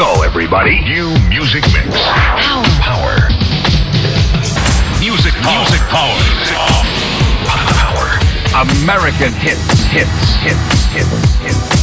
everybody. New music mix. Power. Power. Music power. Music power. Power. American hits. Hits. Hits. Hits. Hits.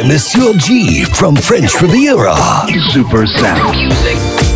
By Monsieur G from French Riviera. Super sound.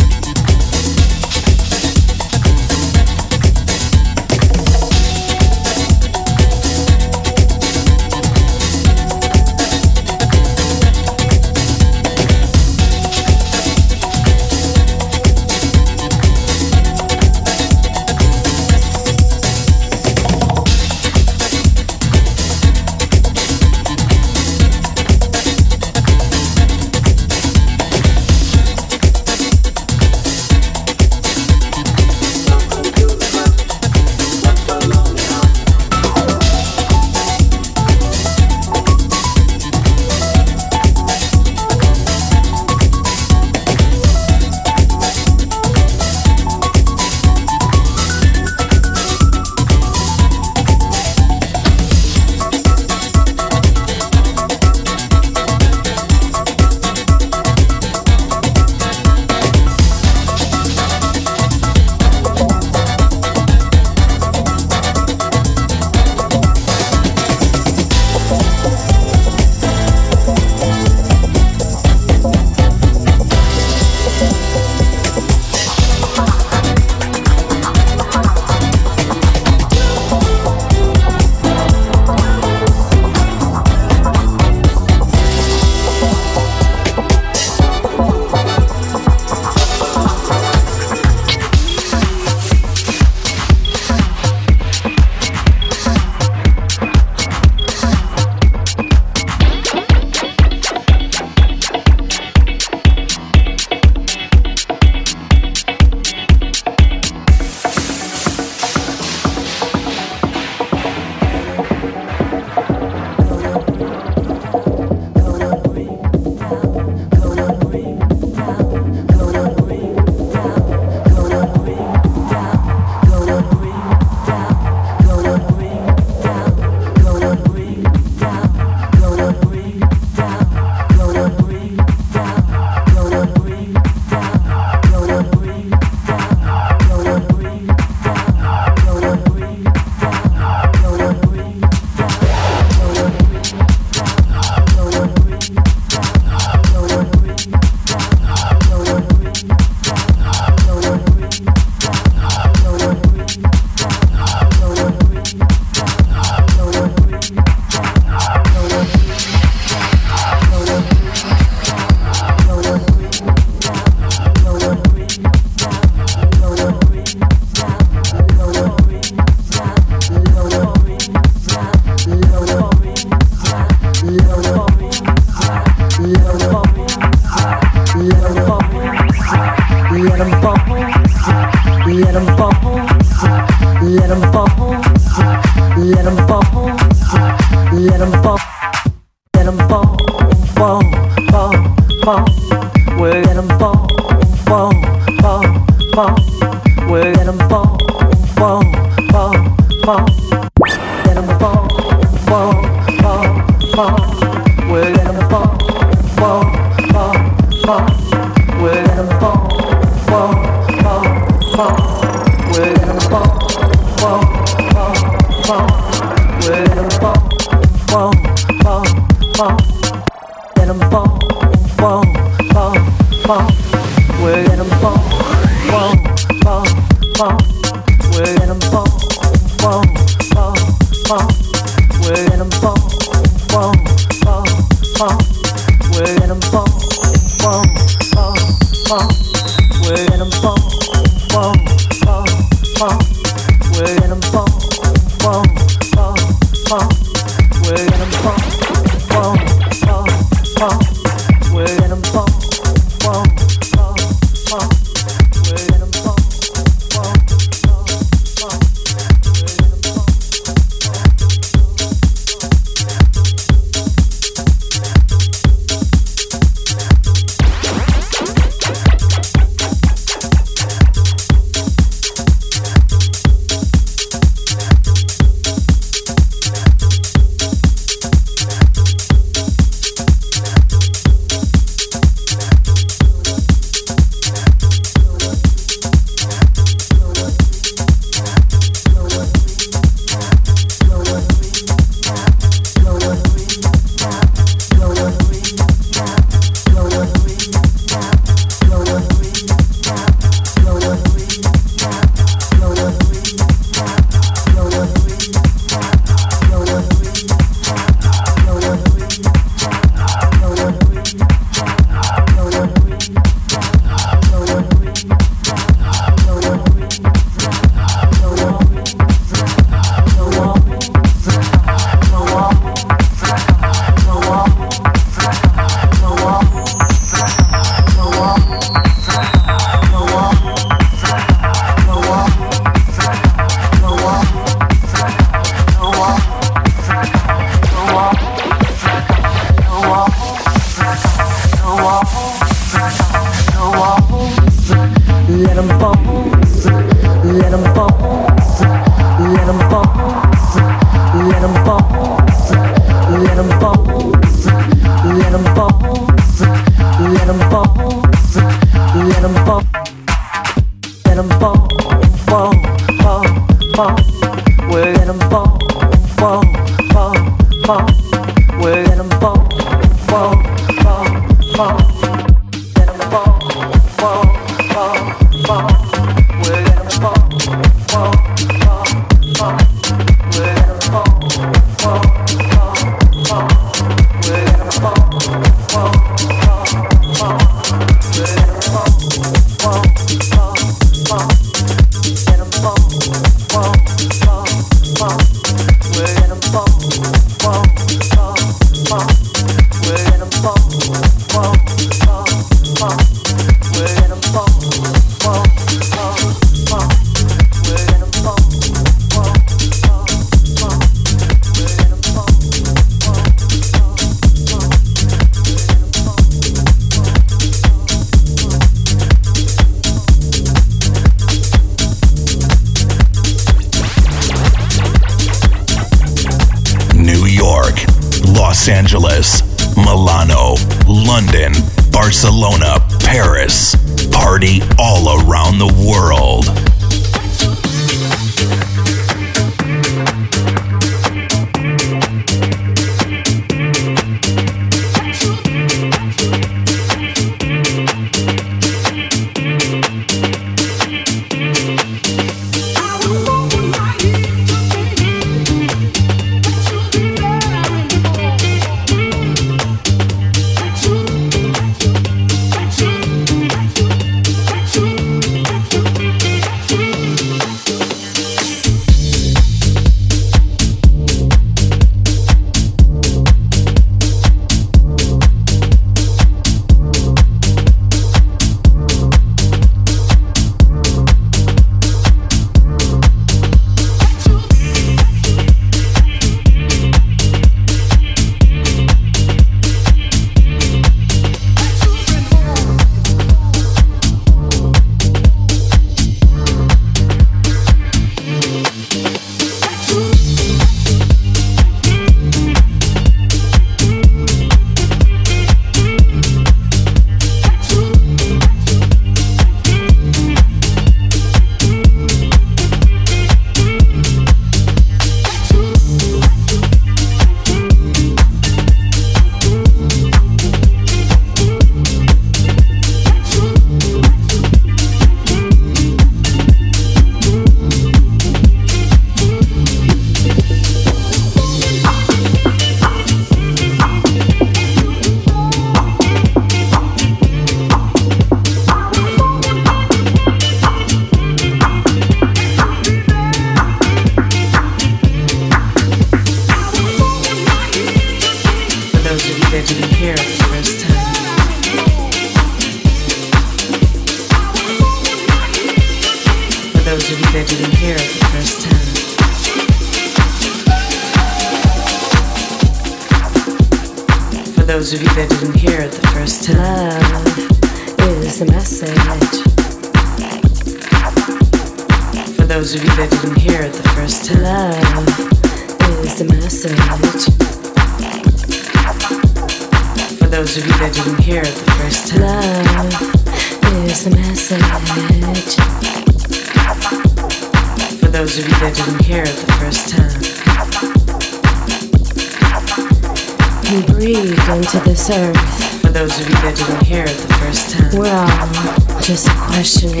You breathed into this earth. For those of you that didn't hear it the first time. We're all just questioning.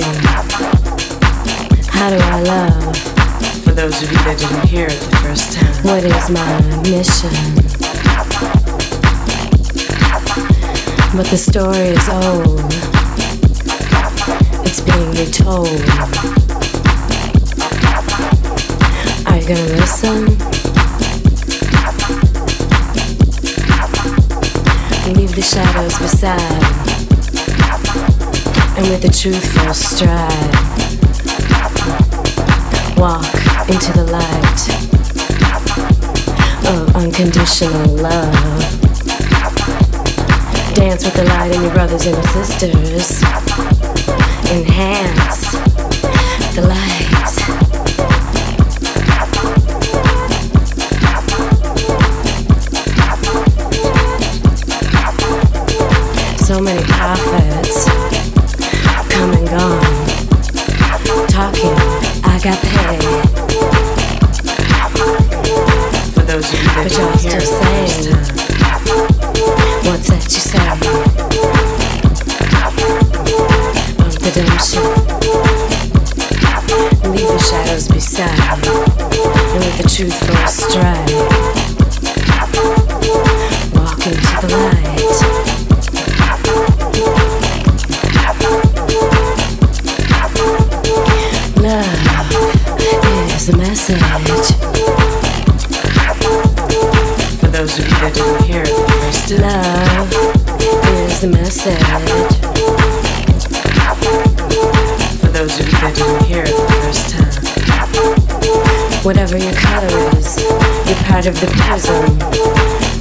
How do I love? For those of you that didn't hear it the first time. What is my mission? But the story is old. It's being retold. Are you gonna listen? Leave the shadows beside. And with a truthful stride, walk into the light of unconditional love. Dance with the light in your brothers and sisters. Enhance the light. For those of you that didn't hear it the first time. Whatever your color is, you're part of the prism.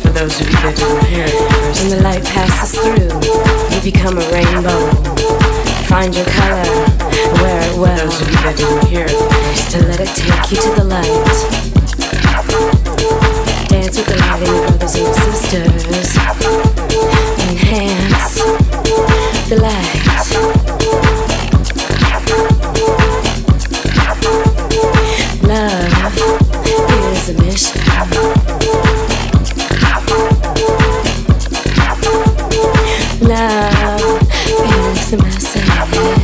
For those of you that didn't hear it the first When the light passes through, you become a rainbow. Find your color, wear it For well, those of you that didn't hear it first and let it take you to the light. Dance with the light in your brothers and sisters. Enhance the light. Love is a mission. Love is the message.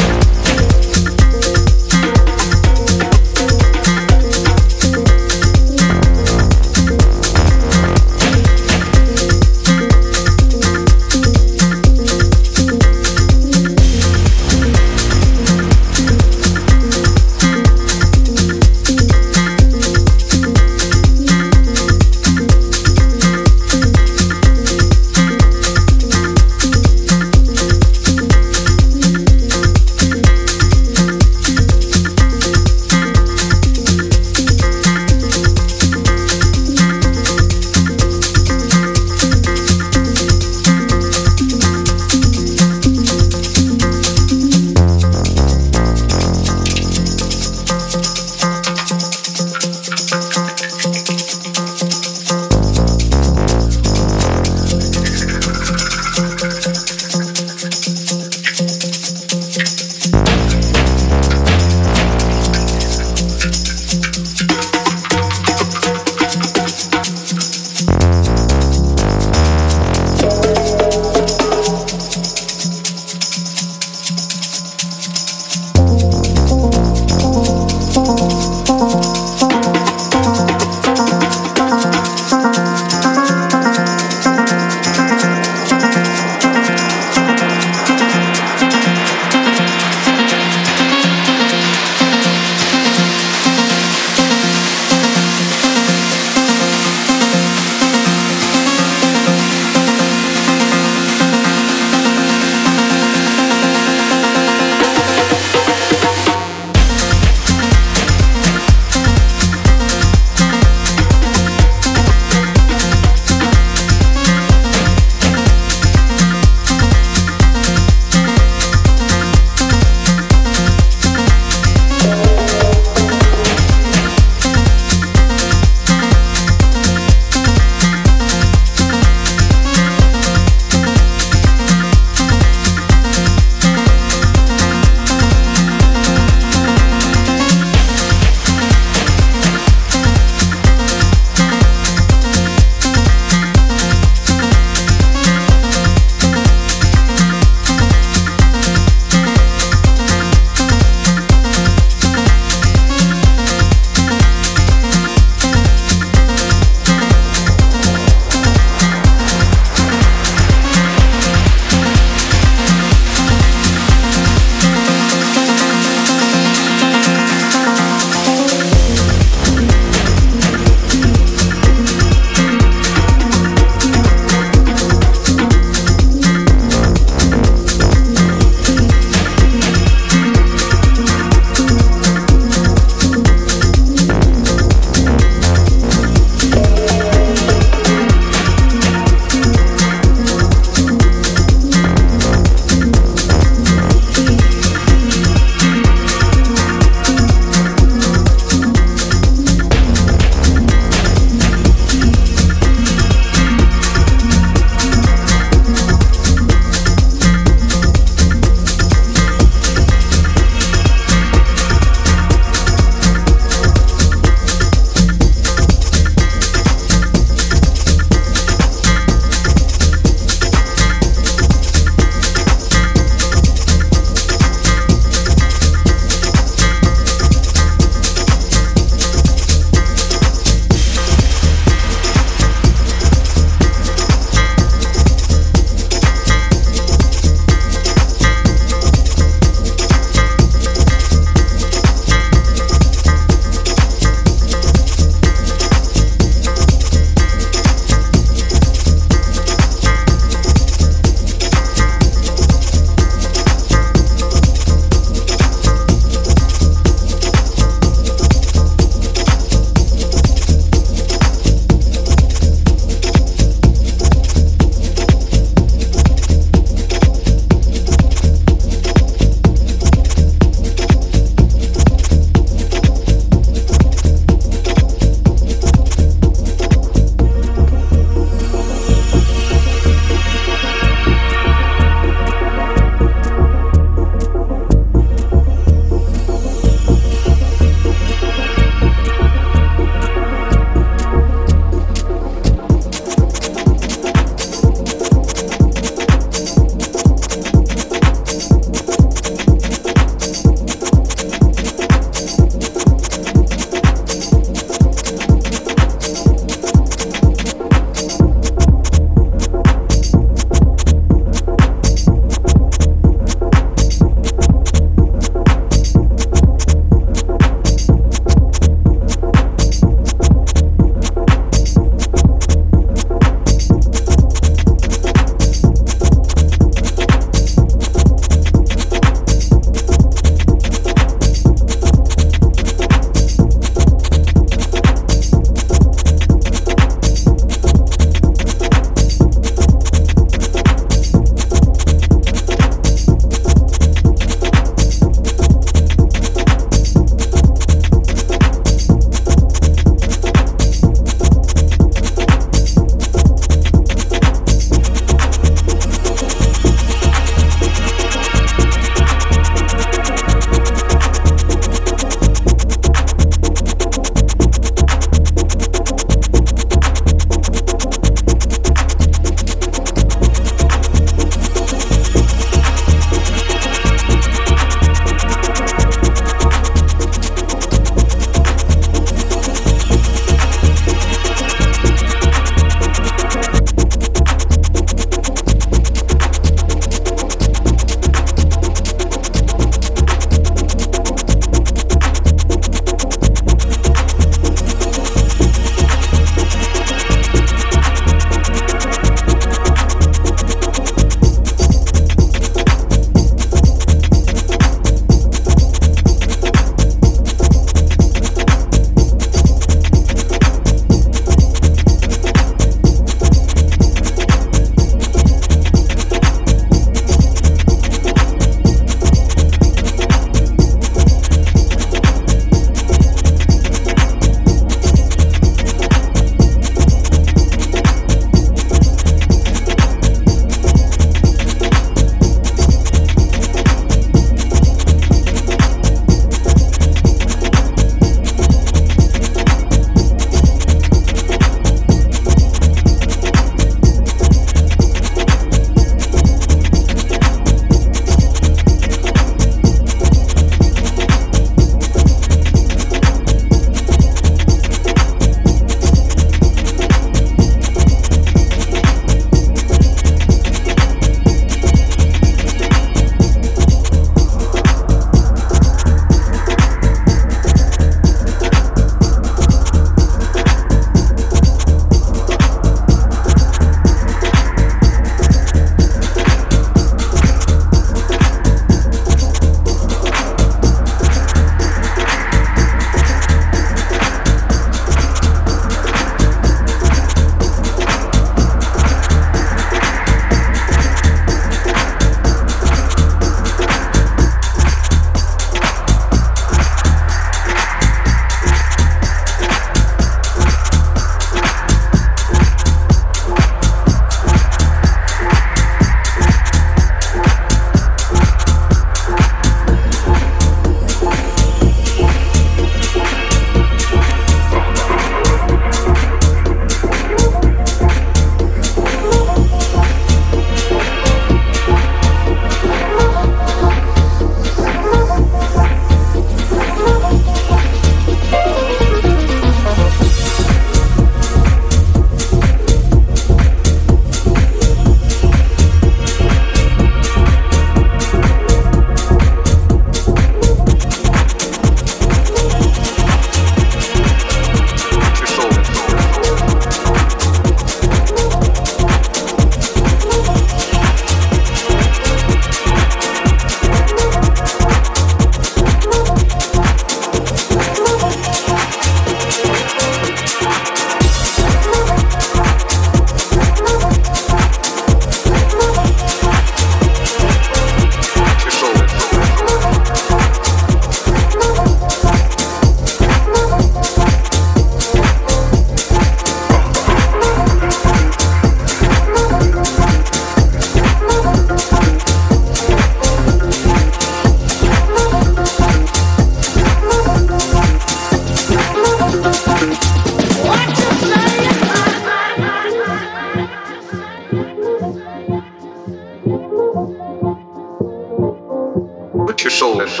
I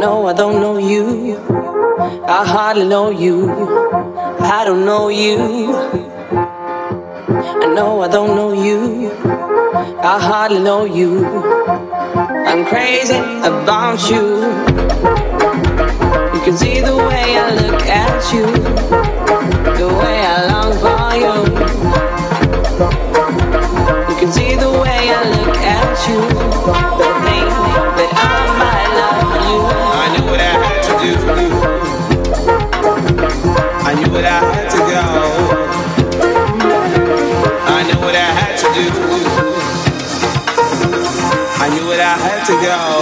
know I don't know you. I hardly know you. I don't know you. I know I don't know you. I hardly know you. I'm crazy about you. You can see the way I look at you. go.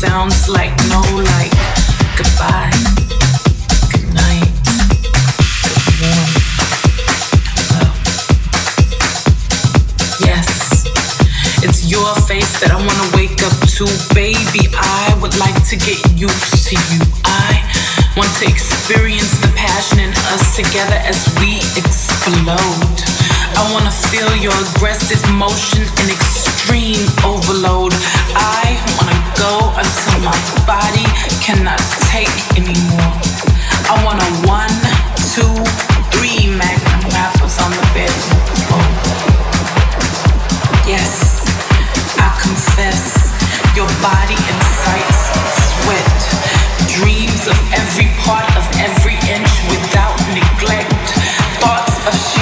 sounds like no light. Goodbye. Good night. Good morning. Yes, it's your face that I wanna wake up to, baby. I would like to get used to you. I want to experience the passion in us together as we explode. I wanna feel your aggressive motion and extreme overload. I wanna go until my body cannot take anymore. I want a one, two, three magnum wrappers on the bed. Yes, I confess, your body incites sweat, dreams of every part of every inch without neglect, thoughts of.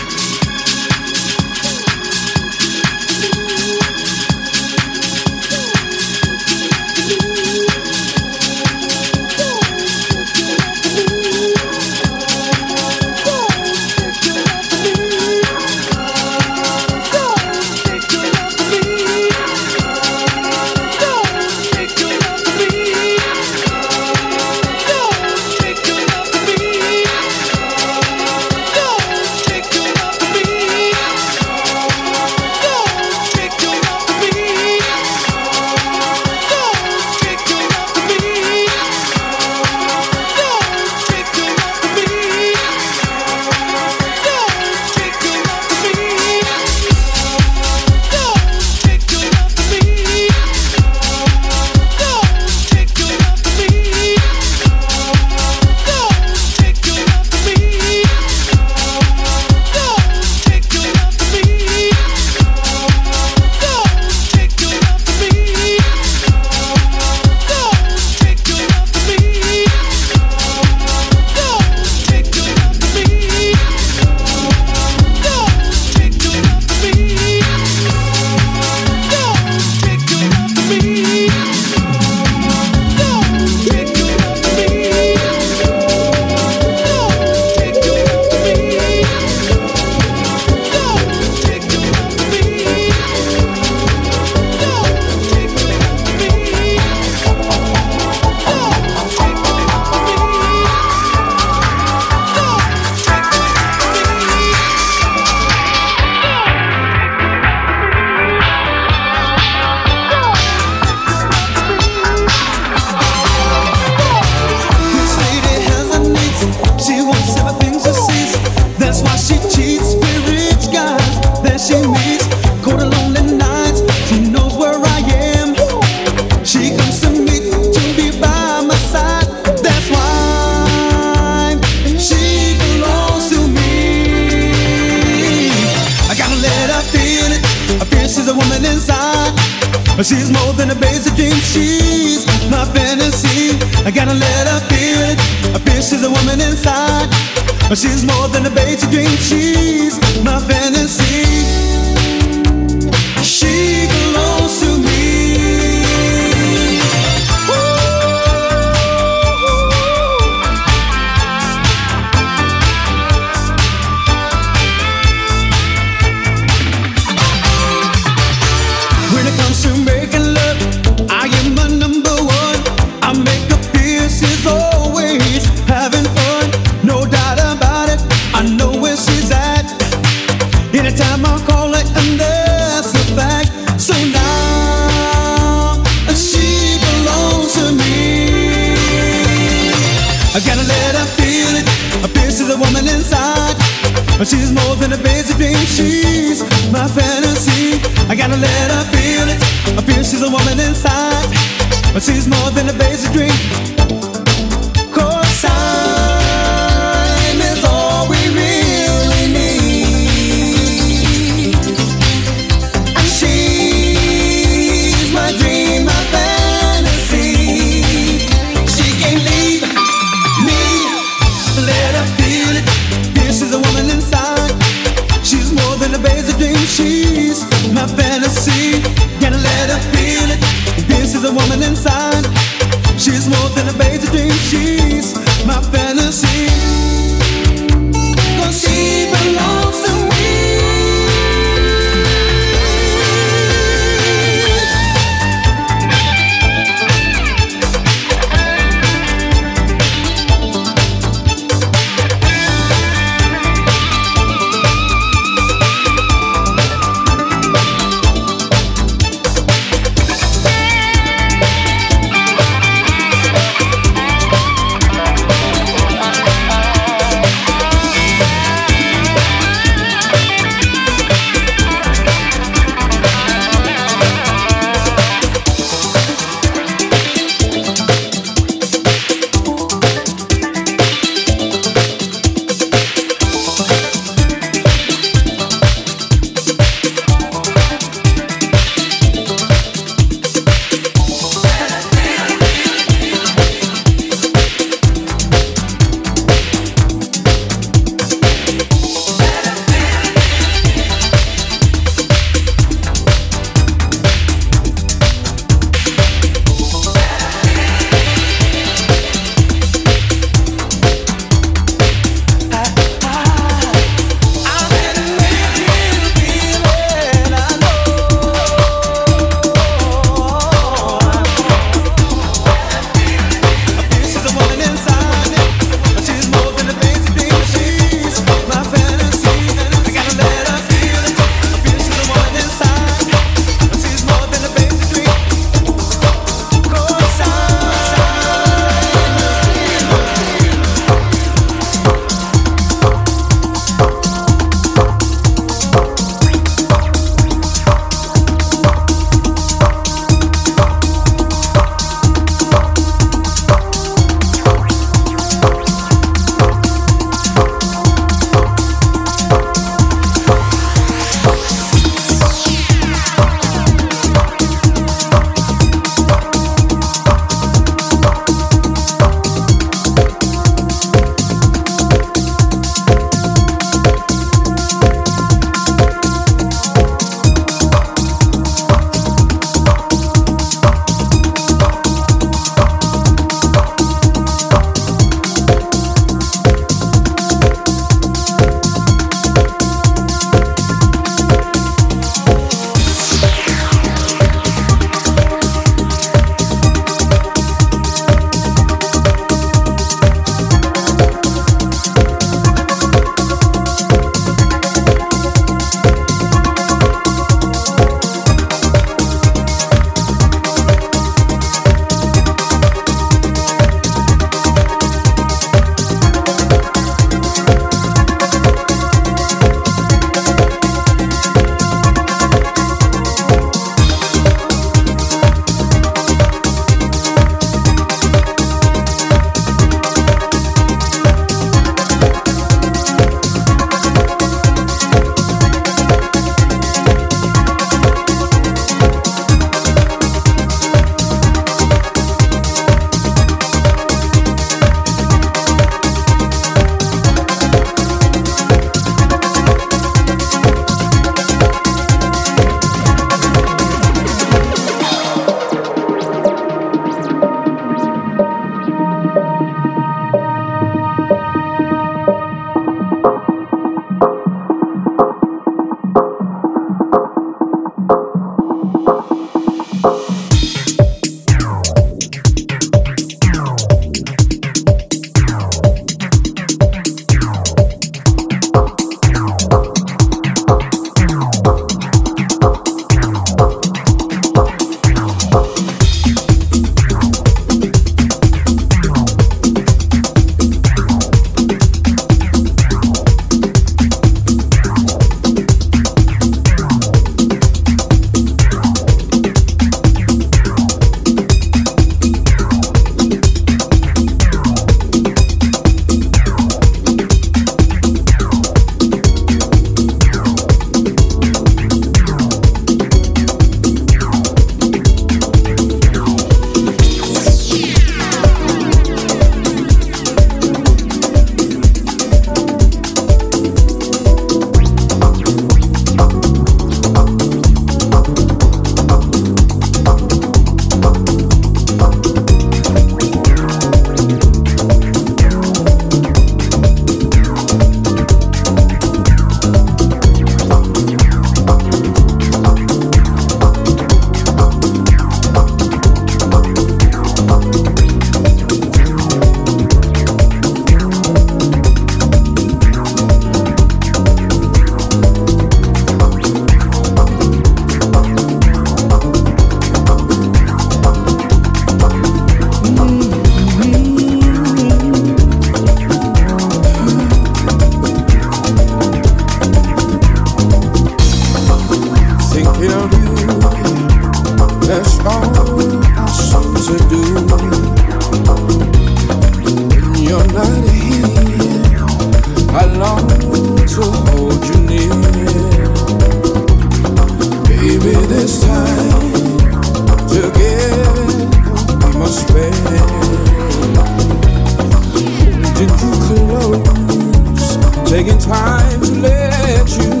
taking time to let you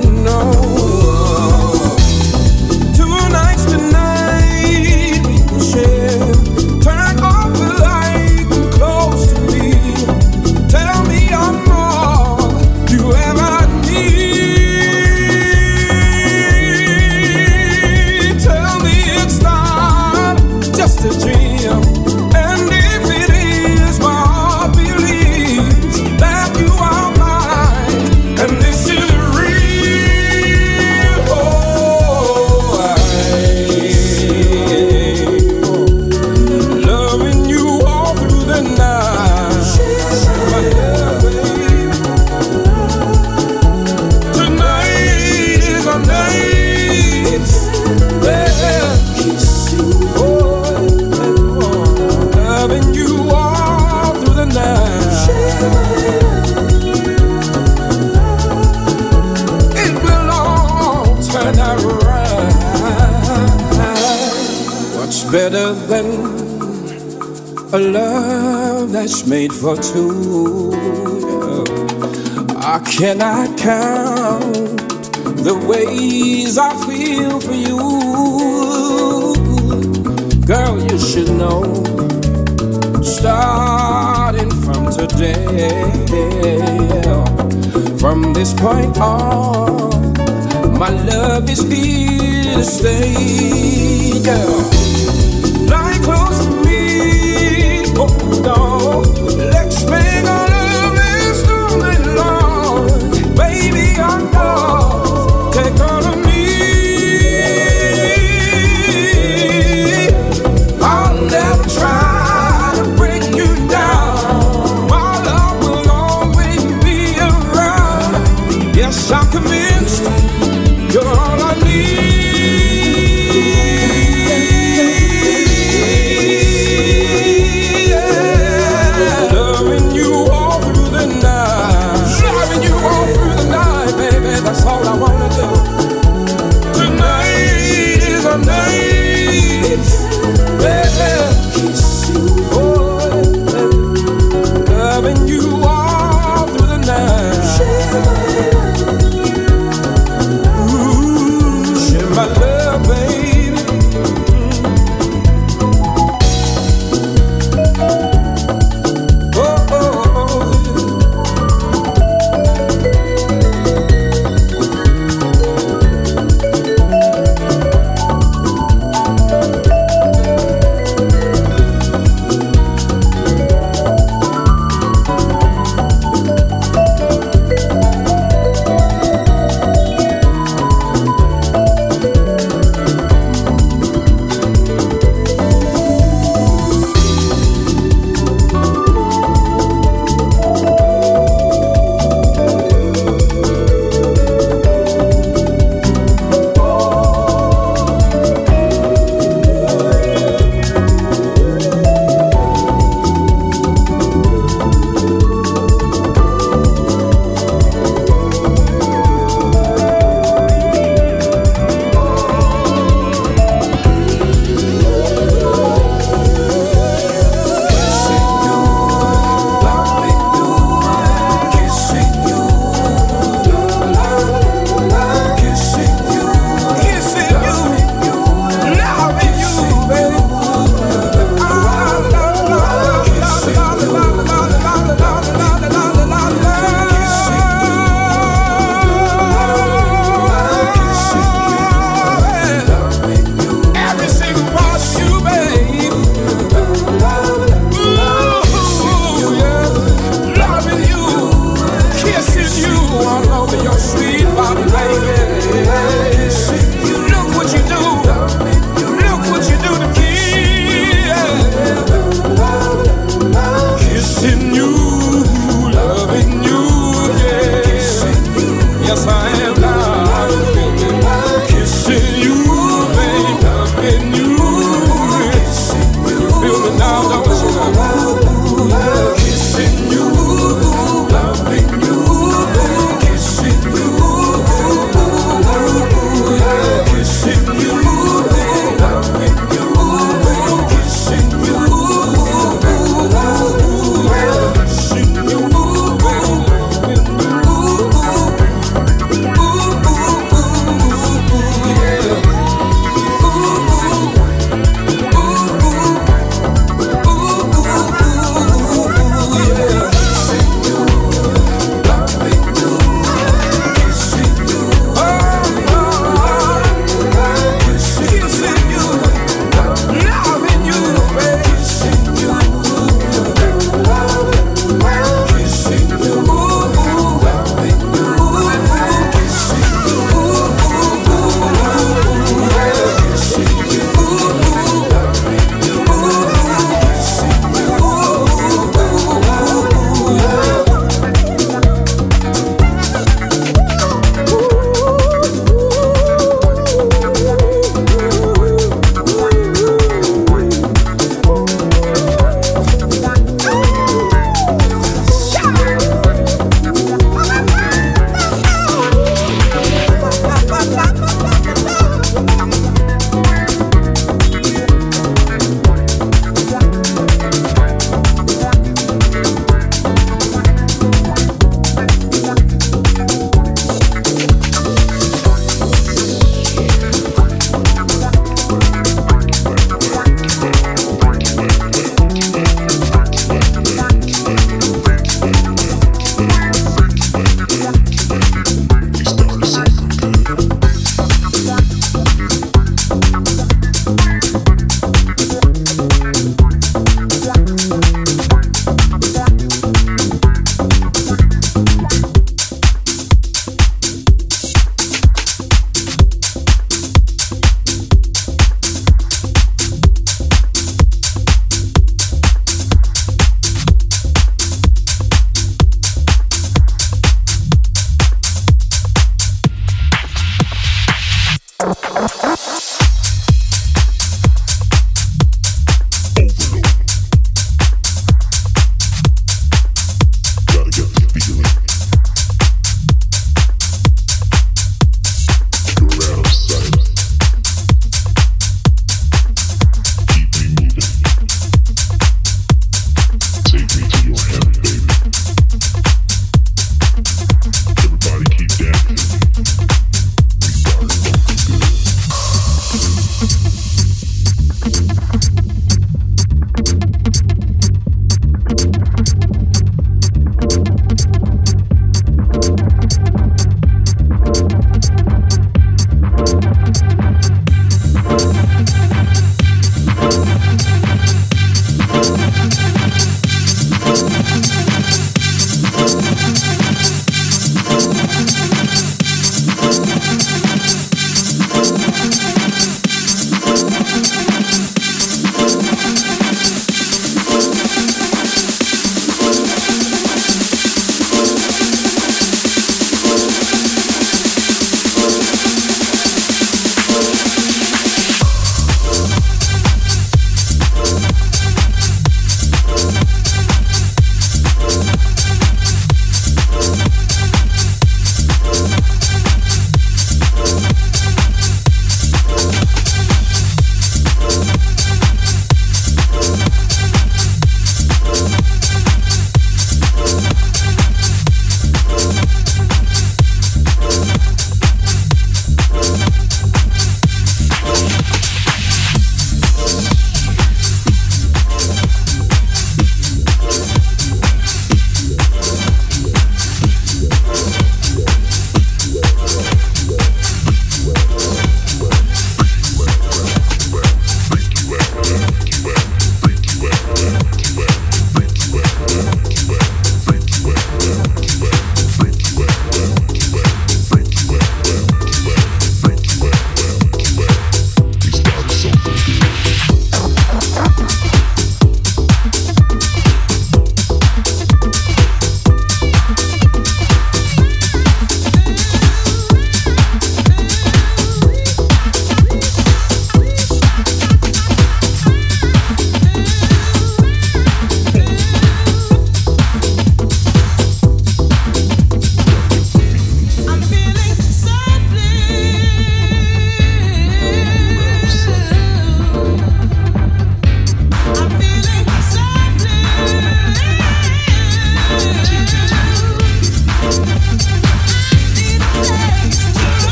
For two, I cannot count the ways I feel for you. Girl, you should know, starting from today, from this point on, my love is here to stay, girl. Lie close to me, hold on. John.